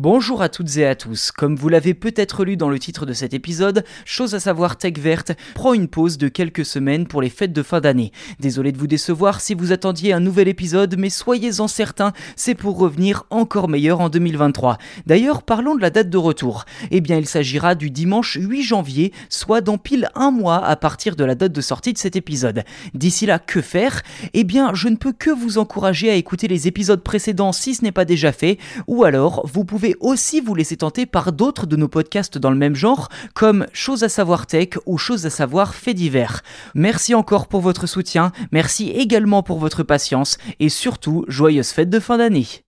Bonjour à toutes et à tous. Comme vous l'avez peut-être lu dans le titre de cet épisode, chose à savoir Tech Verte prend une pause de quelques semaines pour les fêtes de fin d'année. Désolé de vous décevoir si vous attendiez un nouvel épisode, mais soyez-en certains, c'est pour revenir encore meilleur en 2023. D'ailleurs, parlons de la date de retour. Eh bien, il s'agira du dimanche 8 janvier, soit dans pile un mois à partir de la date de sortie de cet épisode. D'ici là, que faire? Eh bien, je ne peux que vous encourager à écouter les épisodes précédents si ce n'est pas déjà fait, ou alors vous pouvez aussi vous laisser tenter par d'autres de nos podcasts dans le même genre, comme Chose à savoir tech ou Chose à savoir fait divers. Merci encore pour votre soutien, merci également pour votre patience, et surtout, joyeuses fêtes de fin d'année.